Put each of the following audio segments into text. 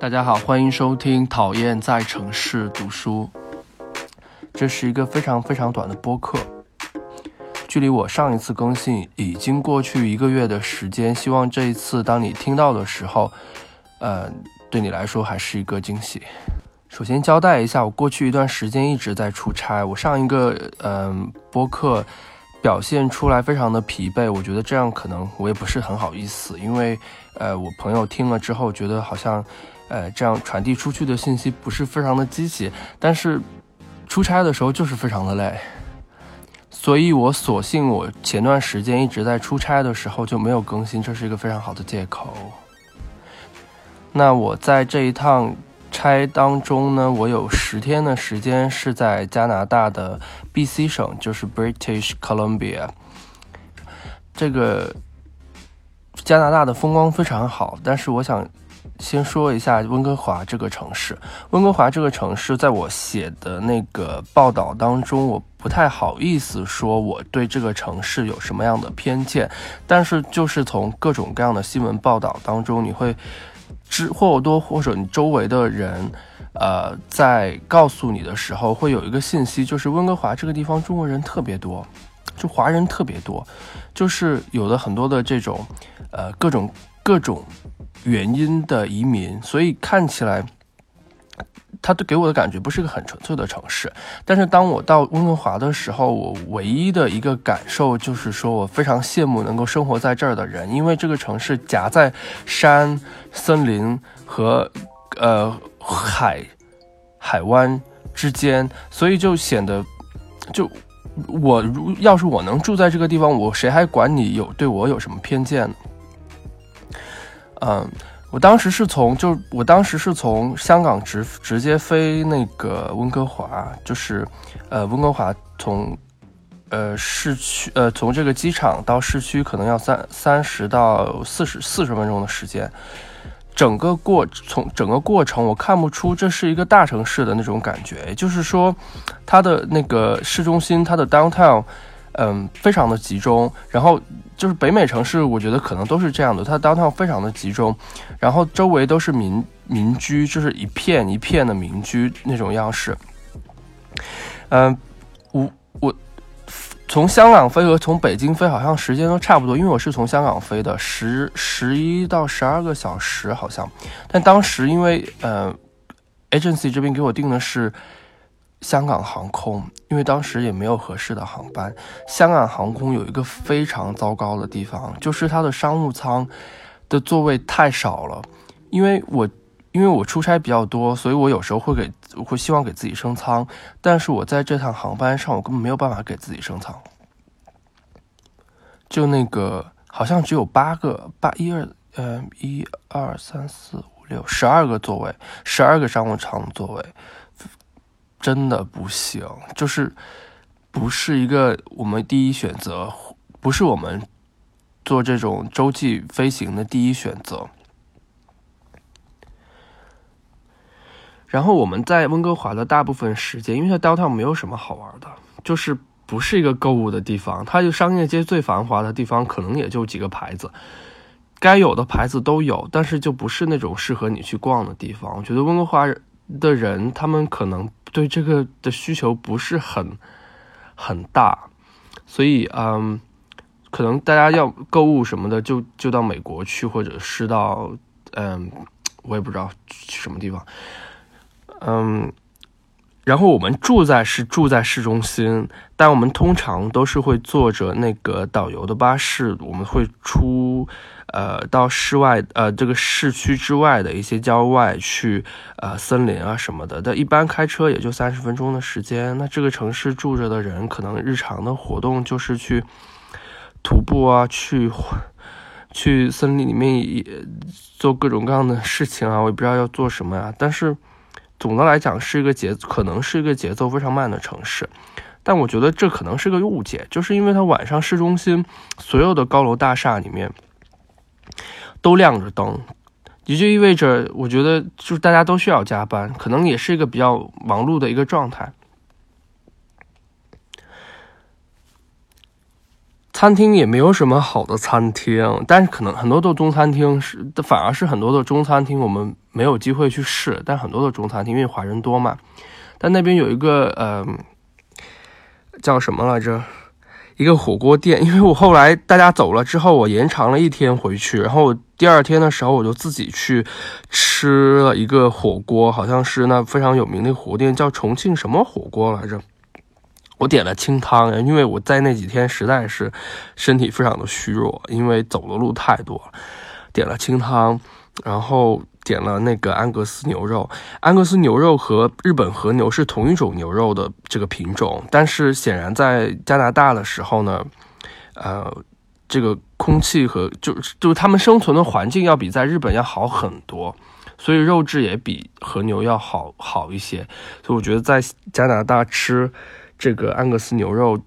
大家好，欢迎收听《讨厌在城市读书》。这是一个非常非常短的播客，距离我上一次更新已经过去一个月的时间。希望这一次当你听到的时候，呃，对你来说还是一个惊喜。首先交代一下，我过去一段时间一直在出差。我上一个嗯播客表现出来非常的疲惫，我觉得这样可能我也不是很好意思，因为呃我朋友听了之后觉得好像呃这样传递出去的信息不是非常的积极，但是出差的时候就是非常的累，所以我索性我前段时间一直在出差的时候就没有更新，这是一个非常好的借口。那我在这一趟。差当中呢，我有十天的时间是在加拿大的 B.C 省，就是 British Columbia。这个加拿大的风光非常好，但是我想先说一下温哥华这个城市。温哥华这个城市，在我写的那个报道当中，我不太好意思说我对这个城市有什么样的偏见，但是就是从各种各样的新闻报道当中，你会。知或多或少，你周围的人，呃，在告诉你的时候，会有一个信息，就是温哥华这个地方中国人特别多，就华人特别多，就是有的很多的这种，呃，各种各种原因的移民，所以看起来。它给我的感觉不是一个很纯粹的城市，但是当我到温哥华的时候，我唯一的一个感受就是说我非常羡慕能够生活在这儿的人，因为这个城市夹在山、森林和呃海海湾之间，所以就显得就我如要是我能住在这个地方，我谁还管你有对我有什么偏见呢？嗯。我当时是从，就我当时是从香港直直接飞那个温哥华，就是，呃，温哥华从，呃，市区，呃，从这个机场到市区可能要三三十到四十四十分钟的时间，整个过从整个过程我看不出这是一个大城市的那种感觉，也就是说，它的那个市中心，它的 downtown。嗯，非常的集中，然后就是北美城市，我觉得可能都是这样的，它 downtown 非常的集中，然后周围都是民民居，就是一片一片的民居那种样式。嗯，我我从香港飞和从北京飞好像时间都差不多，因为我是从香港飞的，十十一到十二个小时好像，但当时因为呃 agency 这边给我定的是。香港航空，因为当时也没有合适的航班。香港航空有一个非常糟糕的地方，就是它的商务舱的座位太少了。因为我因为我出差比较多，所以我有时候会给会希望给自己升舱，但是我在这趟航班上，我根本没有办法给自己升舱。就那个好像只有八个八一二呃一二三四五六十二个座位，十二个商务舱座位。真的不行，就是不是一个我们第一选择，不是我们做这种洲际飞行的第一选择。然后我们在温哥华的大部分时间，因为它 downtown 没有什么好玩的，就是不是一个购物的地方，它就商业街最繁华的地方，可能也就几个牌子，该有的牌子都有，但是就不是那种适合你去逛的地方。我觉得温哥华的人，他们可能。对这个的需求不是很很大，所以嗯，可能大家要购物什么的，就就到美国去，或者是到嗯，我也不知道去什么地方，嗯。然后我们住在是住在市中心，但我们通常都是会坐着那个导游的巴士，我们会出呃到室外呃这个市区之外的一些郊外去呃森林啊什么的。但一般开车也就三十分钟的时间。那这个城市住着的人，可能日常的活动就是去徒步啊，去去森林里面也做各种各样的事情啊。我也不知道要做什么呀，但是。总的来讲是一个节，可能是一个节奏非常慢的城市，但我觉得这可能是个误解，就是因为它晚上市中心所有的高楼大厦里面都亮着灯，也就意味着我觉得就是大家都需要加班，可能也是一个比较忙碌的一个状态。餐厅也没有什么好的餐厅，但是可能很多的中餐厅是，反而是很多的中餐厅我们没有机会去试。但很多的中餐厅因为华人多嘛，但那边有一个呃叫什么来着？一个火锅店，因为我后来大家走了之后，我延长了一天回去，然后第二天的时候我就自己去吃了一个火锅，好像是那非常有名的火锅店，叫重庆什么火锅来着？我点了清汤，因为我在那几天实在是身体非常的虚弱，因为走的路太多了，点了清汤，然后。点了那个安格斯牛肉，安格斯牛肉和日本和牛是同一种牛肉的这个品种，但是显然在加拿大的时候呢，呃，这个空气和就就是他们生存的环境要比在日本要好很多，所以肉质也比和牛要好好一些，所以我觉得在加拿大吃这个安格斯牛肉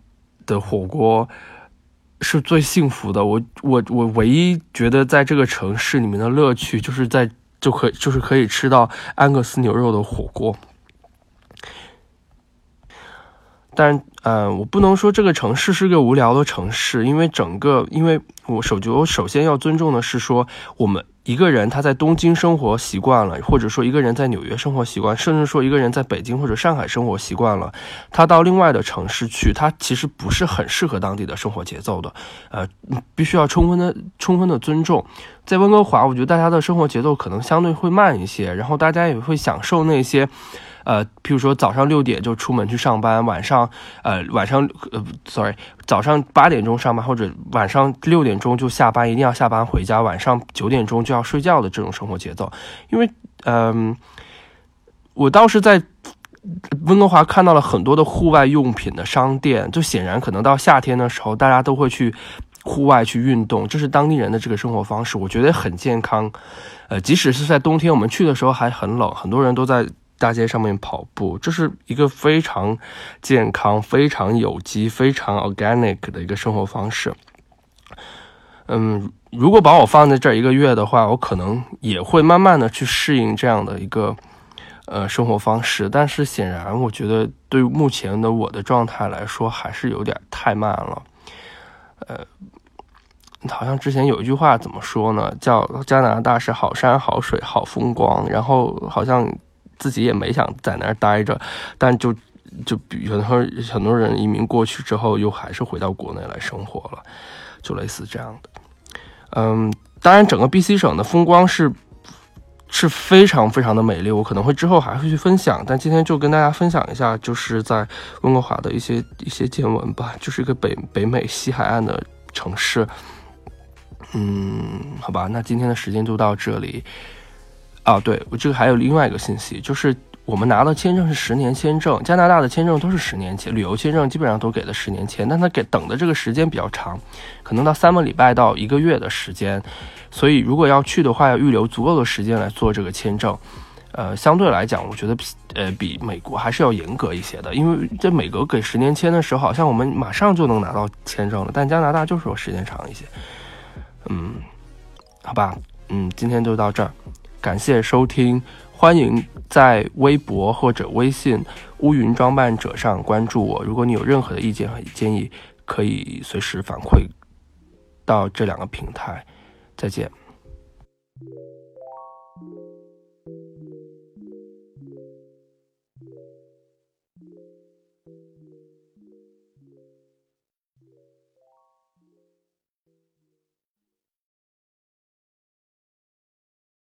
的火锅是最幸福的。我我我唯一觉得在这个城市里面的乐趣就是在。就可以就是可以吃到安格斯牛肉的火锅，但嗯，我不能说这个城市是个无聊的城市，因为整个，因为我首就我首先要尊重的是说我们。一个人他在东京生活习惯了，或者说一个人在纽约生活习惯，甚至说一个人在北京或者上海生活习惯了，他到另外的城市去，他其实不是很适合当地的生活节奏的。呃，必须要充分的、充分的尊重。在温哥华，我觉得大家的生活节奏可能相对会慢一些，然后大家也会享受那些。呃，譬如说早上六点就出门去上班，晚上，呃，晚上，呃，sorry，早上八点钟上班或者晚上六点钟就下班，一定要下班回家，晚上九点钟就要睡觉的这种生活节奏。因为，嗯，我倒是在温哥华看到了很多的户外用品的商店，就显然可能到夏天的时候，大家都会去户外去运动，这是当地人的这个生活方式，我觉得很健康。呃，即使是在冬天，我们去的时候还很冷，很多人都在。大街上面跑步，这是一个非常健康、非常有机、非常 organic 的一个生活方式。嗯，如果把我放在这儿一个月的话，我可能也会慢慢的去适应这样的一个呃生活方式。但是显然，我觉得对目前的我的状态来说，还是有点太慢了。呃，好像之前有一句话怎么说呢？叫加拿大是好山好水好风光，然后好像。自己也没想在那儿待着，但就就比如说很多人移民过去之后，又还是回到国内来生活了，就类似这样的。嗯，当然整个 BC 省的风光是是非常非常的美丽，我可能会之后还会去分享，但今天就跟大家分享一下，就是在温哥华的一些一些见闻吧，就是一个北北美西海岸的城市。嗯，好吧，那今天的时间就到这里。啊，对我这个还有另外一个信息，就是我们拿的签证是十年签证，加拿大的签证都是十年签，旅游签证基本上都给了十年签，但他给等的这个时间比较长，可能到三个礼拜到一个月的时间，所以如果要去的话，要预留足够的时间来做这个签证。呃，相对来讲，我觉得比呃比美国还是要严格一些的，因为在美国给十年签的时候，好像我们马上就能拿到签证了，但加拿大就是说时间长一些。嗯，好吧，嗯，今天就到这儿。感谢收听，欢迎在微博或者微信“乌云装扮者”上关注我。如果你有任何的意见和建议，可以随时反馈到这两个平台。再见。